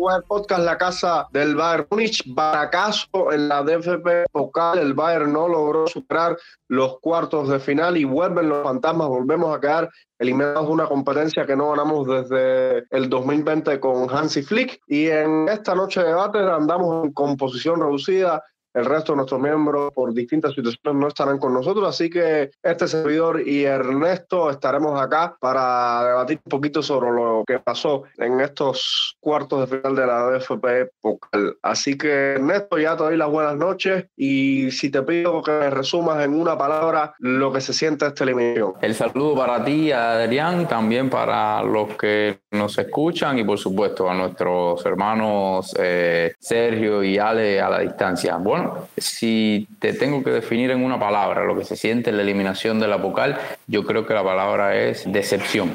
a jugar podcast La Casa del Bayern Múnich. Baracazo en la DFP Pokal, el Bayern no logró superar los cuartos de final y vuelven los fantasmas, volvemos a quedar eliminados de una competencia que no ganamos desde el 2020 con Hansi Flick. Y en esta noche de debate andamos en composición reducida el resto de nuestros miembros por distintas situaciones no estarán con nosotros, así que este servidor y Ernesto estaremos acá para debatir un poquito sobre lo que pasó en estos cuartos de final de la DFP Pokal. Así que Ernesto, ya te doy las buenas noches y si te pido que me resumas en una palabra lo que se siente esta eliminación. El saludo para ti, Adrián, también para los que nos escuchan y por supuesto a nuestros hermanos eh, Sergio y Ale a la distancia. Bueno, si te tengo que definir en una palabra lo que se siente en la eliminación de la vocal, yo creo que la palabra es decepción.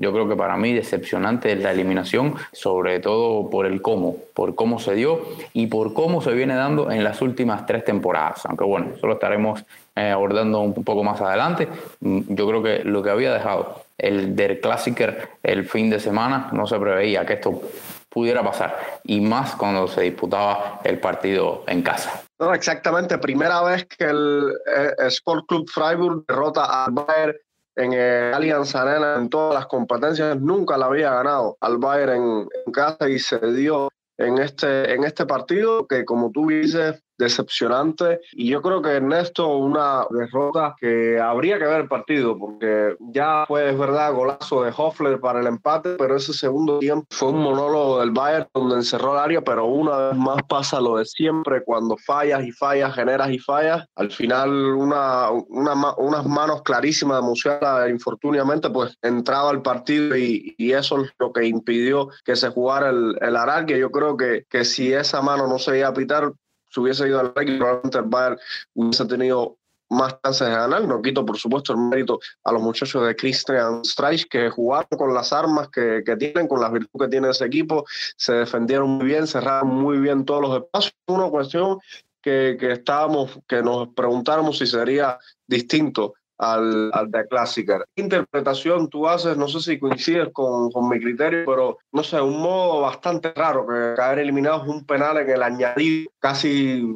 Yo creo que para mí decepcionante es la eliminación, sobre todo por el cómo, por cómo se dio y por cómo se viene dando en las últimas tres temporadas. Aunque bueno, eso lo estaremos eh, abordando un poco más adelante. Mm, yo creo que lo que había dejado el Der Klassiker el fin de semana no se preveía que esto pudiera pasar y más cuando se disputaba el partido en casa. No, exactamente. Primera vez que el, eh, Sport Club Freiburg derrota al Bayern en el Allianz Arena en todas las competencias. Nunca la había ganado al Bayern en, casa y se dio en este, en este partido que, como tú dices, decepcionante. Y yo creo que Ernesto, una derrota que habría que ver el partido, porque ya fue, es verdad, golazo de Hoffler para el empate, pero ese segundo tiempo fue un monólogo del Bayern donde encerró el área, pero una vez más pasa lo de siempre, cuando fallas y fallas, generas y fallas. Al final, una, una unas manos clarísimas de Musiala, infortuniamente, pues entraba al partido y, y, eso es lo que impidió que se jugara el, el que Yo creo que, que si esa mano no se iba a pitar, si hubiese ido al rugby, probablemente el Bayern hubiese tenido más chances de ganar. No quito, por supuesto, el mérito a los muchachos de Christian Streich que jugaron con las armas que, que, tienen, con las virtudes que tiene ese equipo, se defendieron muy bien, cerraron muy bien todos los espacios. Una cuestión que, que estábamos, que nos preguntáramos si sería distinto al, al de Classicer. ¿Qué interpretación tú haces? No sé si coincides con, con, mi criterio, pero no sé, un modo bastante raro que caer eliminados un penal en el añadido, casi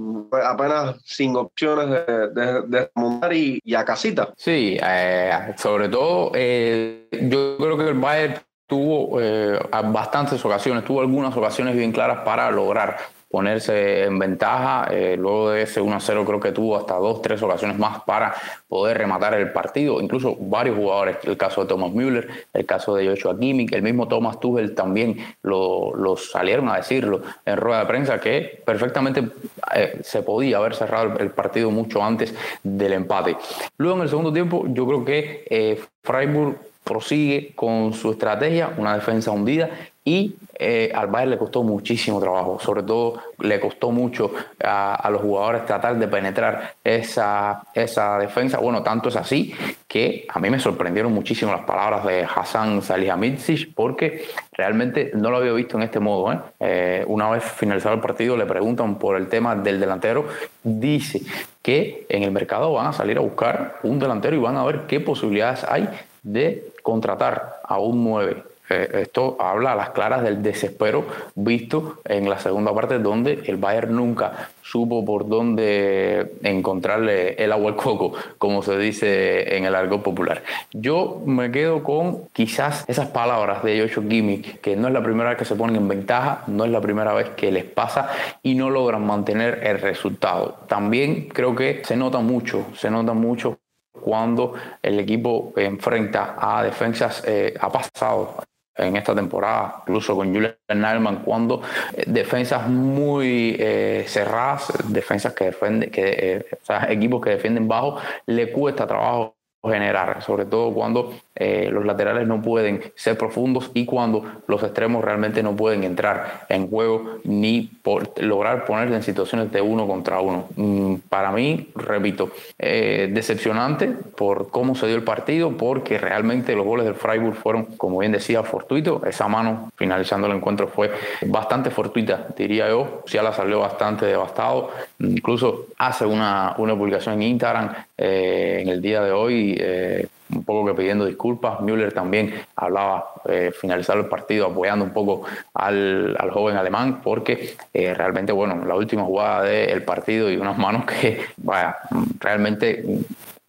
apenas sin opciones de, de, de montar y, y, a casita. Sí, eh, sobre todo eh, yo creo que el Bayern tuvo eh, bastantes ocasiones, tuvo algunas ocasiones bien claras para lograr ponerse en ventaja. Eh, luego de ese 1-0 creo que tuvo hasta dos, tres ocasiones más para poder rematar el partido. Incluso varios jugadores, el caso de Thomas Müller, el caso de Joshua Kimmich, el mismo Thomas Tuchel también lo, salieron a decirlo en rueda de prensa que perfectamente eh, se podía haber cerrado el, partido mucho antes del empate. Luego en el segundo tiempo yo creo que eh, Freiburg prosigue con su estrategia, una defensa hundida y eh, al Bayern le costó muchísimo trabajo, sobre todo le costó mucho a, los jugadores tratar de penetrar esa, esa defensa. Bueno, tanto es así que a mí me sorprendieron muchísimo las palabras de Hassan Salihamidzic porque realmente no lo había visto en este modo. ¿eh? Eh, una vez finalizado el partido le preguntan por el tema del delantero, dice que en el mercado van a salir a buscar un delantero y van a ver qué posibilidades hay de contratar a un 9 eh, esto habla a las claras del desespero visto en la segunda parte donde el Bayern nunca supo por dónde encontrarle el agua al coco, como se dice en el argot popular. Yo me quedo con quizás esas palabras de Joshua Gimmick, que no es la primera vez que se ponen en ventaja, no es la primera vez que les pasa y no logran mantener el resultado. También creo que se nota mucho, se nota mucho cuando el equipo enfrenta a defensas, eh, ha pasado en esta temporada, incluso con Julian Nalman, cuando eh, defensas muy eh, cerradas, defensas que defienden, que, equipos que defienden bajo, le cuesta trabajo generar, sobre todo cuando eh, los laterales no pueden ser profundos y cuando los extremos realmente no pueden entrar en juego ni por lograr ponerse en situaciones de uno contra uno. Mm, para mí, repito, eh, decepcionante por cómo se dio el partido, porque realmente los goles del Freiburg fueron, como bien decía, fortuitos. Esa mano finalizando el encuentro fue bastante fortuita, diría yo. la salió bastante devastado. Incluso hace una, una publicación en Instagram eh, en el día de hoy eh, un poco que pidiendo disculpas. Müller también hablaba eh, finalizar el partido apoyando un poco al, al joven alemán porque eh, realmente, bueno, la última jugada del partido y unas manos que, vaya, realmente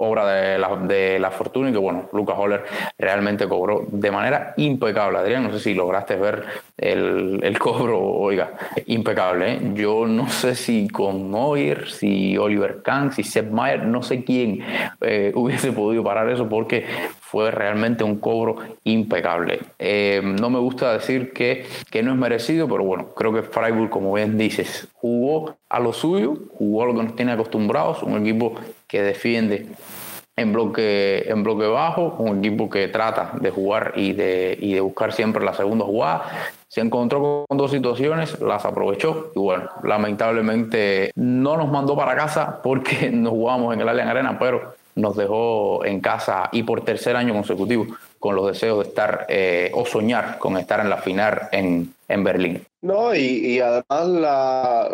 obra de la, de la fortuna y que bueno, Lucas Holler realmente cobró de manera impecable. Adrián, no sé si lograste ver el, cobro, oiga, impecable. ¿eh? Yo no sé si con Neuer, si Oliver Kahn, si Sepp Mayer, no sé quién eh, hubiese podido parar eso porque fue realmente un cobro impecable. Eh, no me gusta decir que, que no es merecido, pero bueno, creo que Freiburg, como bien dices, jugó a lo suyo, jugó a lo que nos tiene acostumbrados, un equipo que defiende en bloque, en bloque bajo, un equipo que trata de jugar y de, y de buscar siempre la segunda jugada. Se encontró con dos situaciones, las aprovechó y bueno, lamentablemente no nos mandó para casa porque no jugamos en el Allianz Arena, pero nos dejó en casa y por tercer año consecutivo con los deseos de estar eh, o soñar con estar en la final en, en Berlín. No, y, además la,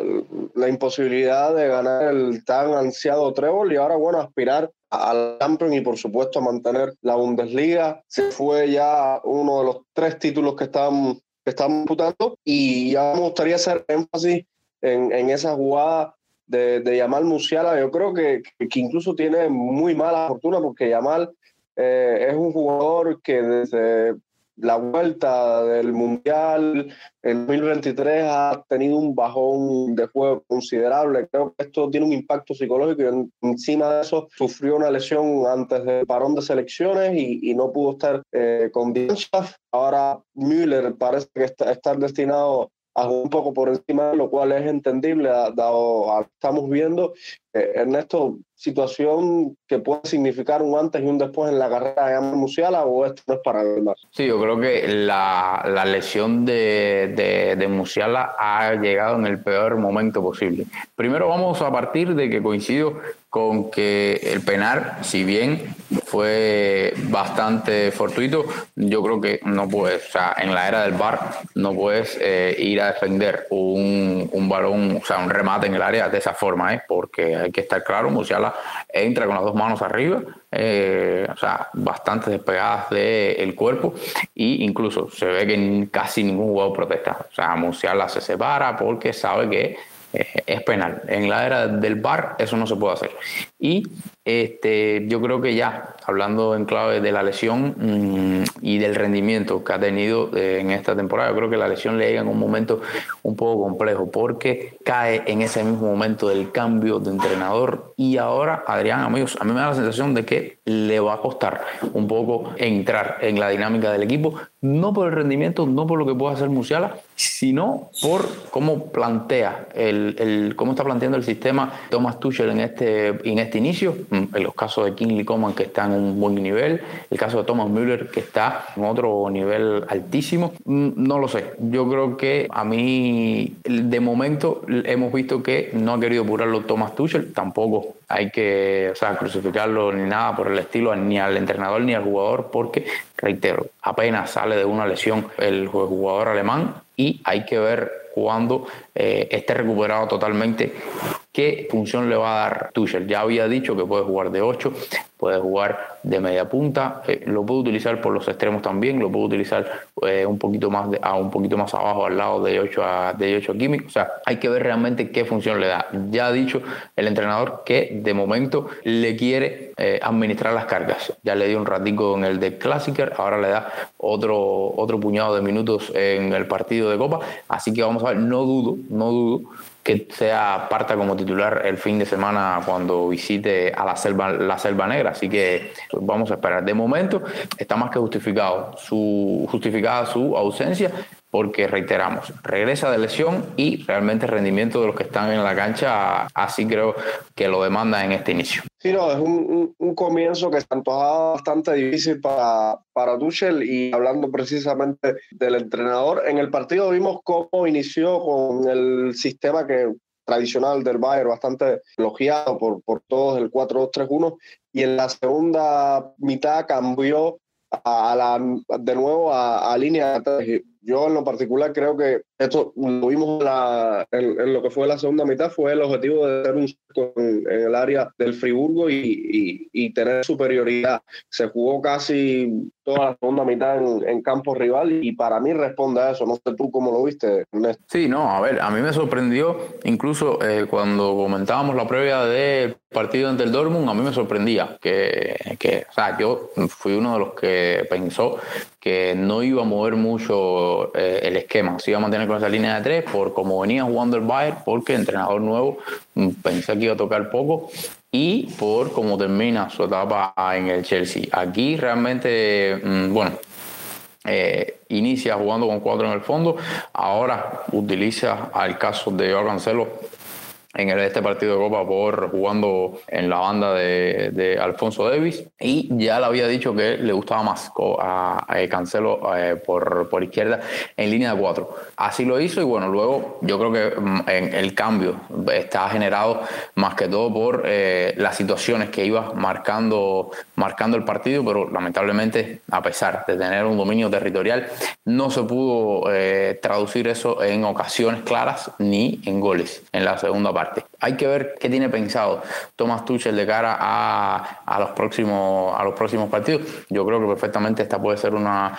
la, imposibilidad de ganar el tan ansiado trébol y ahora, bueno, aspirar al Champions y por supuesto a mantener la Bundesliga. Se fue ya uno de los tres títulos que están, que están disputando y ya me gustaría hacer énfasis en, en esa jugada de, de Yamal Musiala, yo creo que, que, incluso tiene muy mala fortuna porque Yamal eh, es un jugador que desde la vuelta del Mundial en 2023 ha tenido un bajón de juego considerable. Creo que esto tiene un impacto psicológico y encima de eso sufrió una lesión antes del parón de selecciones y, y no pudo estar eh, con Bienschaft. Ahora Müller parece que está, estar destinado un poco por encima, lo cual es entendible, dado estamos viendo, Ernesto, situación que puede significar un antes y un después en la carrera de Musiala o esto no es para más. Sí, yo creo que la, la lesión de, de, de, Musiala ha llegado en el peor momento posible. Primero vamos a partir de que coincido con que el penal, si bien fue bastante fortuito, yo creo que no puedes, o sea, en la era del bar no puedes eh, ir a defender un, un, balón, o sea, un remate en el área de esa forma, ¿eh? porque hay que estar claro, Musiala entra con las dos manos arriba, eh, o sea, bastante despegadas del cuerpo y incluso se ve que casi ningún jugador protesta, o sea, Musiala se separa porque sabe que eh, es penal. En la era del bar eso no se puede hacer. Y este, yo creo que ya, hablando en clave de la lesión mmm, y del rendimiento que ha tenido eh, en esta temporada, yo creo que la lesión le llega en un momento un poco complejo porque cae en ese mismo momento del cambio de entrenador. Y ahora, Adrián, amigos, a mí me da la sensación de que le va a costar un poco entrar en la dinámica del equipo, no por el rendimiento, no por lo que pueda hacer Musiala, sino por cómo plantea, el, el cómo está planteando el sistema Thomas Tuchel en este, en este inicio, en los casos de Kingsley Coman que está en un buen nivel, el caso de Thomas Müller que está en otro nivel altísimo, no lo sé, yo creo que a mí de momento hemos visto que no ha querido apurarlo Thomas Tuchel, tampoco hay que o sea, crucificarlo ni nada por el estilo, ni al entrenador ni al jugador, porque, reitero, apenas sale de una lesión el jugador alemán y hay que ver cuando eh, esté recuperado totalmente qué función le va a dar Tuchel. Ya había dicho que puede jugar de 8, puede jugar de media punta, eh, lo puede utilizar por los extremos también, lo puede utilizar eh, un poquito más a un poquito más abajo al lado de 8 a de 8 a Kimmich, o sea, hay que ver realmente qué función le da. Ya ha dicho el entrenador que de momento le quiere eh, administrar las cargas. Ya le dio un ratico en el de Classicer, ahora le da otro otro puñado de minutos en el partido de Copa, así que vamos a ver, no dudo, no dudo que sea parta como titular el fin de semana cuando visite a la selva, la selva negra. Así que vamos a esperar. De momento está más que justificado su, justificada su ausencia porque reiteramos, regresa de lesión y realmente rendimiento de los que están en la cancha, así creo que lo demanda en este inicio. Sí, no, es un, un, comienzo que se antojaba bastante difícil para, para Tuchel y hablando precisamente del entrenador, en el partido vimos cómo inició con el sistema que tradicional del Bayern, bastante elogiado por, por todos, el 4-2-3-1, y en la segunda mitad cambió a, la, de nuevo a, a línea yo en lo particular creo que esto lo vimos la, en, lo que fue la segunda mitad, fue el objetivo de hacer un en, en el área del Friburgo y, y, tener superioridad. Se jugó casi toda la segunda mitad en, campo rival y para mí responde a eso. No sé tú cómo lo viste, Ernesto. Sí, no, a ver, a mí me sorprendió incluso eh, cuando comentábamos la previa del partido ante el Dortmund, a mí me sorprendía que, o sea, yo fui uno de los que pensó que no iba a mover mucho eh, el esquema, se iba a mantener con esa línea de tres por como venía jugando el Bayern, porque entrenador nuevo mm, pensé que iba a tocar poco y por cómo termina su etapa en el Chelsea. Aquí realmente, mm, bueno, eh, inicia jugando con cuatro en el fondo, ahora utiliza al caso de Joao Cancelo en este partido de Copa por jugando en la banda de, Alfonso Davis y ya le había dicho que le gustaba más a, Cancelo eh, por, por izquierda en línea de cuatro. Así lo hizo y bueno, luego yo creo que mm, el cambio está generado más que todo por eh, las situaciones que iba marcando, marcando el partido, pero lamentablemente a pesar de tener un dominio territorial no se pudo eh, traducir eso en ocasiones claras ni en goles en la segunda Hay que ver qué tiene pensado Thomas Tuchel de cara a, los, próximos, a los próximos partidos. Yo creo que perfectamente esta puede ser una,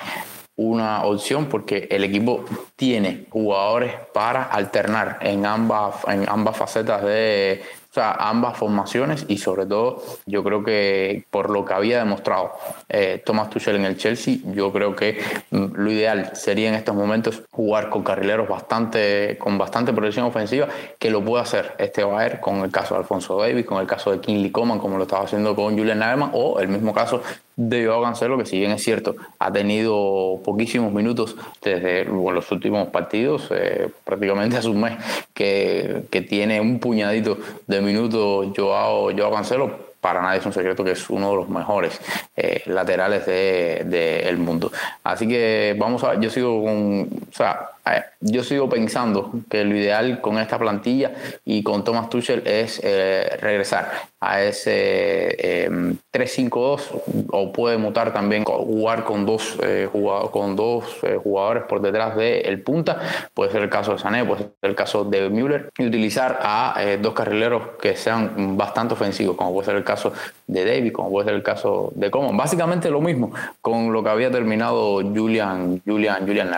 una opción porque el equipo tiene jugadores para alternar en ambas, en ambas facetas de, o sea, ambas formaciones y sobre todo yo creo que por lo que había demostrado eh, Thomas Tuchel en el Chelsea, yo creo que mm, lo ideal sería en estos momentos jugar con carrileros bastante, con bastante proyección ofensiva, que lo puede hacer este Bayern con el caso de Alfonso Davis, con el caso de Kinley Coman, como lo estaba haciendo con Julian Nagelsmann, o el mismo caso de Joao Cancelo, que si bien es cierto, ha tenido poquísimos minutos desde los últimos partidos, eh, prácticamente hace un mes que, que, tiene un puñadito de minutos Joao, Joao Cancelo, para nadie es un secreto que es uno de los mejores eh, laterales del de, mundo. Así que vamos a, yo sigo con, yo sigo pensando que lo ideal con esta plantilla y con Thomas Tuchel es eh, regresar a ese 3-5-2 o puede mutar también jugar con dos, con dos jugadores por detrás del punta, puede ser el caso de Sané, puede ser el caso de Müller. Y utilizar a dos carrileros que sean bastante ofensivos, como puede ser el caso de David, como puede ser el caso de Coman. Básicamente lo mismo con lo que había terminado Julian, Julian, Julian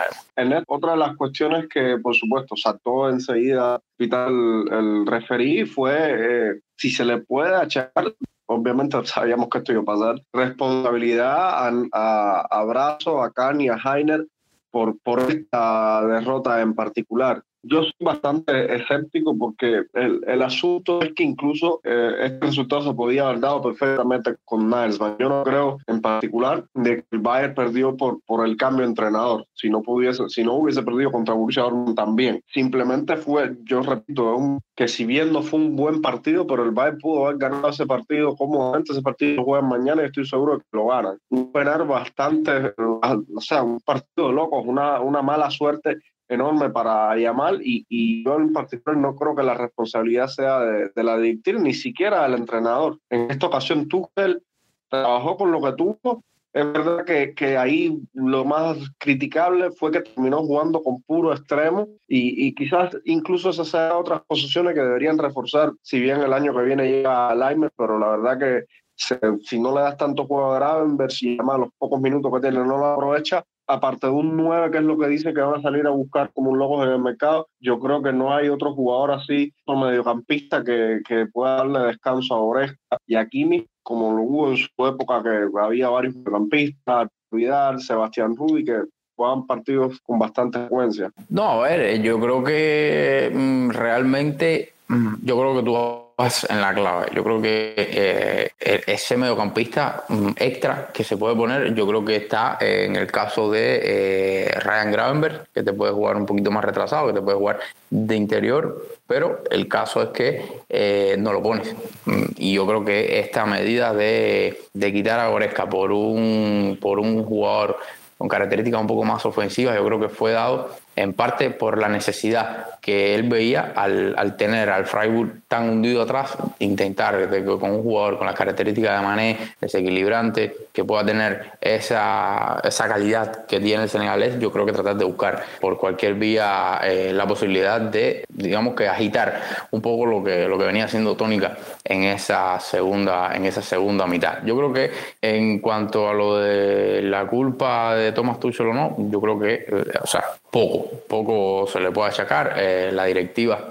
otra de las cuestiones que, por supuesto, saltó enseguida el, el referí fue eh, si se le puede achacar obviamente sabíamos que esto iba a pasar, responsabilidad a, a, a Brazo, a Khan y a Heiner por, por esta derrota en particular. Yo soy bastante escéptico porque el, el asunto es que incluso eh, este resultado se podía haber dado perfectamente con Nagelsmann. Yo no creo en particular de que el Bayern perdió por, por el cambio de entrenador. Si no, pudiese, si no hubiese perdido contra Borussia Dortmund también. Simplemente fue, yo repito, un, que si bien no fue un buen partido, pero el Bayern pudo haber ganado ese partido cómodamente. Ese partido lo juegan mañana y estoy seguro que lo ganan. Un ganar bastante, o sea, un partido de locos, una, una mala suerte enorme para Yamal y, y, yo en particular no creo que la responsabilidad sea de, la directiva ni siquiera del entrenador. En esta ocasión Tuchel trabajó con lo que tuvo. Es verdad que, que ahí lo más criticable fue que terminó jugando con puro extremo y, y quizás incluso esas sean otras posiciones que deberían reforzar, si bien el año que viene llega a Leimer, pero la verdad que si no le das tanto juego a ver si además los pocos minutos que tiene no lo aprovecha, aparte de un 9, que es lo que dice que van a salir a buscar como un loco en el mercado, yo creo que no hay otro jugador así, un mediocampista, que, que pueda darle descanso a Oresca y a Kimi, como lo hubo en su época, que había varios mediocampistas, Vidal, Sebastián Rubí, que juegan partidos con bastante frecuencia. No, a ver, yo creo que mm, realmente, mm, yo creo que tú en la clave. Yo creo que eh, e-, ese mediocampista mm, extra que se puede poner, yo creo que está en el caso de eh, Ryan Gravenberg, que te puede jugar un poquito más retrasado, que te puede jugar de interior, pero el caso es que eh, no lo pones. Mm, y yo creo que esta medida de, de quitar a Goresca por un, por un jugador con características un poco más ofensivas, yo creo que fue dado en parte por la necesidad que él veía al, tener al Freiburg tan hundido atrás, intentar con un jugador con las características de Mané, desequilibrante, que pueda tener esa, esa calidad que tiene el senegalés, yo creo que tratar de buscar por cualquier vía eh, la posibilidad de, digamos que agitar un poco lo que, lo que venía siendo tónica en esa segunda, en esa segunda mitad. Yo creo que en cuanto a lo de la culpa de Thomas Tuchel o no, yo creo que, eh, o sea, poco, poco se le puede achacar. Eh, la directiva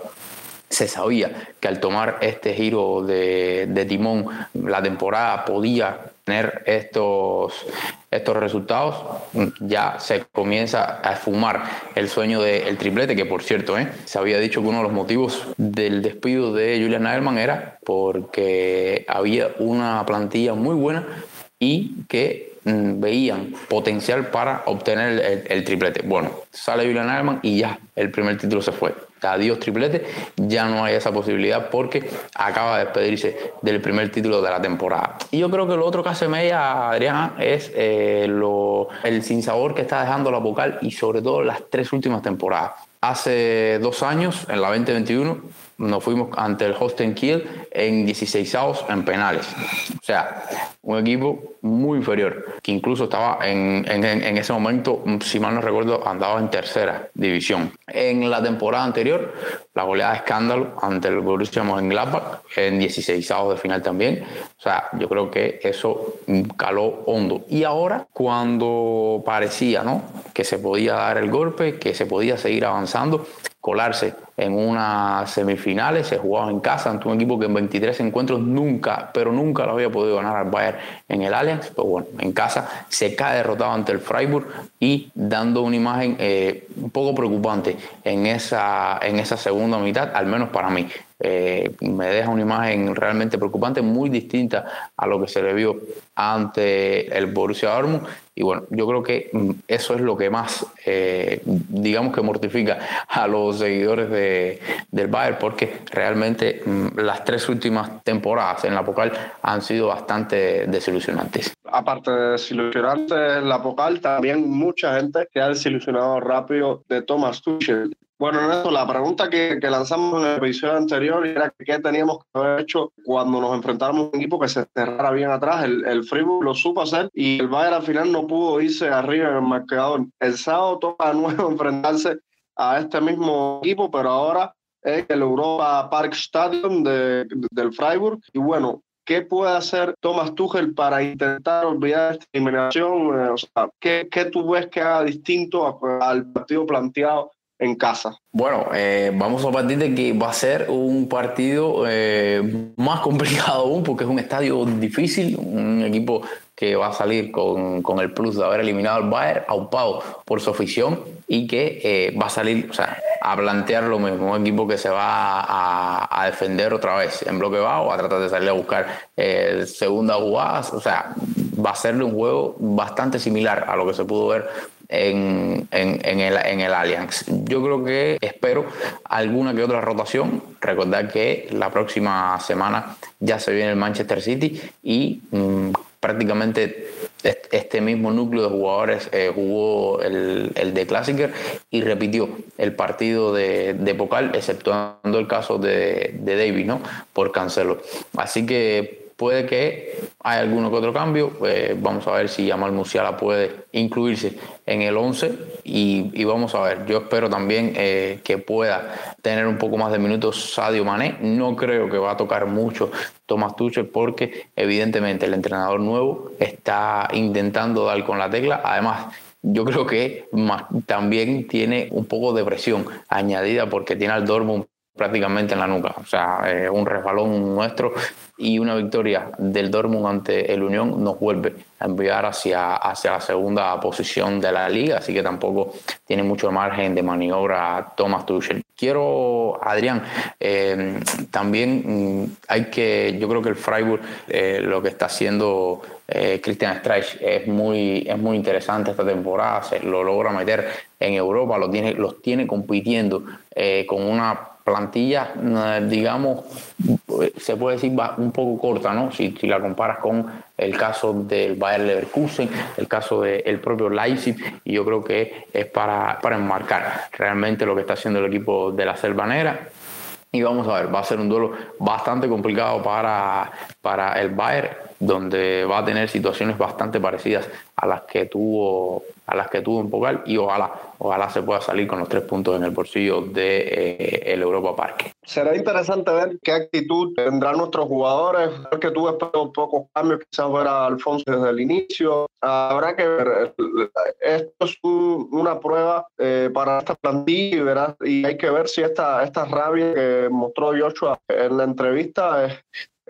se sabía que al tomar este giro de, de, timón la temporada podía tener estos, estos resultados, ya se comienza a esfumar el sueño del triplete, que por cierto, ¿eh? se había dicho que uno de los motivos del despido de Julian Nagelman era porque había una plantilla muy buena y que mm, veían potencial para obtener el, triplete. Bueno, sale Julian Nagelman y ya el primer título se fue adiós triplete, ya no hay esa posibilidad porque acaba de despedirse del primer título de la temporada. Y yo creo que lo otro que hace media, Adrián, es eh, lo, el sinsabor que está dejando la vocal y sobre todo las tres últimas temporadas. Hace dos años, en la 2021, nos fuimos ante el Holstein Kiel en 16 avos en penales. O sea, un equipo muy inferior, que incluso estaba en, en, ese momento, si mal no recuerdo, andaba en tercera división. En la temporada anterior, la goleada de escándalo ante el Borussia Mönchengladbach en 16 avos de final también. O sea, yo creo que eso caló hondo. Y ahora, cuando parecía ¿no? que se podía dar el golpe, que se podía seguir avanzando, colarse en unas semifinales, se jugaba en casa ante un equipo que en 23 encuentros nunca, pero nunca lo había podido ganar al Bayern en el Allianz, pero bueno, en casa se cae derrotado ante el Freiburg y dando una imagen eh, un poco preocupante en esa, en esa segunda mitad, al menos para mí. Eh, me deja una imagen realmente preocupante, muy distinta a lo que se le vio ante el Borussia Dortmund. Y bueno, yo creo que mm, eso es lo que más, eh, digamos que mortifica a los seguidores de, del Bayern, porque realmente mm, las tres últimas temporadas en la Pocal han sido bastante desilusionantes. Aparte de desilusionarse en la Pocal, también mucha gente que ha desilusionado rápido de Thomas Tuchel bueno, Ernesto, la pregunta que, lanzamos en el episodio anterior era qué teníamos que haber hecho cuando nos enfrentáramos a un equipo que se cerrara bien atrás. El, el lo supo hacer y el Bayern al final no pudo irse arriba en el marcador. El sábado toca de nuevo enfrentarse a este mismo equipo, pero ahora es el Europa Park Stadium de, del Freiburg. Y bueno, ¿Qué puede hacer Thomas Tuchel para intentar olvidar esta eliminación? Eh, o sea, ¿qué, ¿qué, tú ves que haga distinto al partido planteado casa. Bueno, eh, vamos a partir de que va a ser un partido eh, más complicado aún porque es un estadio difícil, un equipo que va a salir con, con, el plus de haber eliminado al Bayern, aupado por su afición y que eh, va a salir o sea, a plantear lo mismo, un equipo que se va a, a defender otra vez en bloque bajo, a tratar de salir a buscar segunda jugadas, o sea, va a serle un juego bastante similar a lo que se pudo ver en, en, el, en el Allianz. Yo creo que espero alguna que otra rotación. Recordar que la próxima semana ya se viene el Manchester City y mm, prácticamente este mismo núcleo de jugadores eh, jugó el, el, de Classicer y repitió el partido de, de Pocal, exceptuando el caso de, de David, ¿no? Por cancelo. Así que puede que haya alguno que otro cambio. Pues vamos a ver si Yamal Musiala puede incluirse en el 11 y, vamos a ver. Yo espero también eh, que pueda tener un poco más de minutos Sadio Mané. No creo que va a tocar mucho Thomas Tuchel porque evidentemente el entrenador nuevo está intentando dar con la tecla. Además, yo creo que también tiene un poco de presión añadida porque tiene al Dortmund prácticamente en la nuca. O sea, eh, un resbalón nuestro y una victoria del Dortmund ante el Unión nos vuelve a enviar hacia, hacia la segunda posición de la liga, así que tampoco tiene mucho margen de maniobra Thomas Tuchel. Quiero, Adrián, eh, también mm, hay que, yo creo que el Freiburg eh, lo que está haciendo Christian Streich es muy, es muy interesante esta temporada, se lo logra meter en Europa, lo tiene, los tiene compitiendo con una plantilla, eh, digamos, se puede decir un poco corta, ¿no? Si, la comparas con el caso del Bayer Leverkusen, el caso del propio Leipzig, y yo creo que es para, para enmarcar realmente lo que está haciendo el equipo de la Selvanera. Y vamos a ver, va a ser un duelo bastante complicado para, para el Bayern, donde va a tener situaciones bastante parecidas a las que tuvo a las que tuvo en Pocal y ojalá ojalá se pueda salir con los tres puntos en el bolsillo de eh, el Europa Parque. Será interesante ver qué actitud tendrán nuestros jugadores, que tuvo un pocos cambios, quizás fuera Alfonso desde el inicio. Habrá que ver, esto es una prueba eh, para esta plantilla y, hay que ver si esta, esta rabia que mostró Joshua en la entrevista es,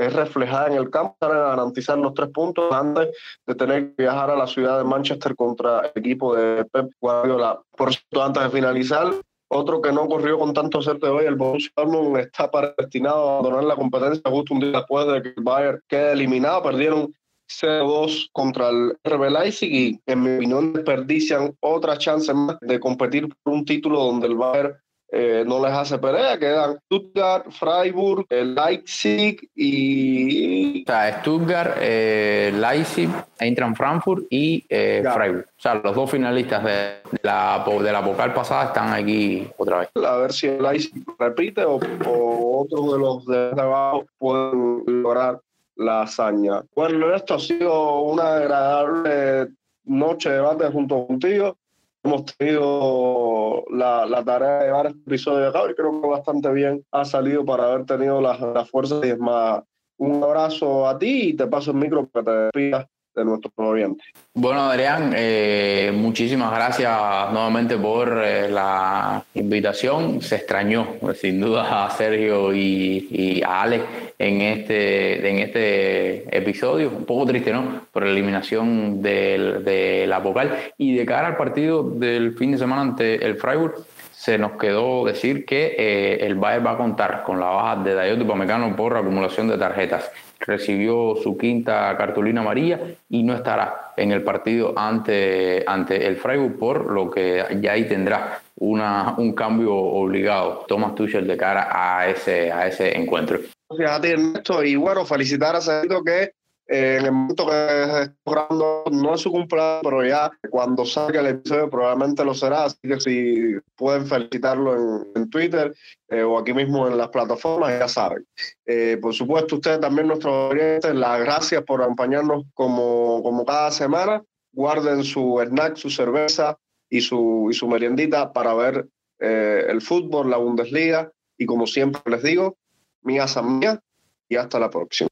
es reflejada en el campo para garantizar los tres puntos antes de tener que viajar a la ciudad de Manchester contra el equipo de Pep Guardiola. Por cierto, antes de finalizar, otro que no ocurrió con tanto de hoy, el Borussia Dortmund está destinado a abandonar la competencia justo un día después de que el Bayern quede eliminado. Perdieron 0-2 contra el RB Leipzig y en mi opinión desperdician otra chance más de competir por un título donde el Bayern eh, no les hace pelea, quedan Stuttgart, Freiburg, Leipzig y... O sea, Stuttgart, eh, Leipzig, Eintracht Frankfurt y eh, Freiburg. O sea, los dos finalistas de la, de la vocal pasada están aquí otra vez. A ver si el Leipzig repite o, otros de los de abajo pueden lograr la hazaña. Bueno, esto ha sido una agradable noche de debate junto contigo hemos tenido la, la, tarea de llevar este episodio a cabo y creo que bastante bien ha salido para haber tenido las la fuerzas y es más. Un abrazo a ti y te paso el micro para que te despidas de nuestros oyentes. Bueno, Adrián, eh, muchísimas gracias nuevamente por eh, la invitación. Se extrañó, sin duda, a Sergio y, a Alex en este, en este episodio. Un poco triste, ¿no? Por la eliminación de la vocal. Y de cara al partido del fin de semana ante el Freiburg, se nos quedó decir que eh, el Bayern va a contar con la baja de Dayot Pamecano por acumulación de tarjetas recibió su quinta cartulina amarilla y no estará en el partido ante, ante el Freiburg, por lo que ya ahí tendrá una, un cambio obligado Thomas Tuchel de cara a ese, a ese encuentro. Gracias Ernesto, y bueno, felicitar a Sergio que eh, en el momento que jugando no es su cumpleaños, pero ya cuando salga el episodio probablemente lo será, así que si pueden felicitarlo en, Twitter eh, o aquí mismo en las plataformas, ya saben. Eh, por supuesto, ustedes también, nuestros oyentes, las gracias por acompañarnos como, como cada semana. Guarden su snack, su cerveza y su, y su meriendita para ver el fútbol, la Bundesliga y como siempre les digo, mía mía y hasta la próxima.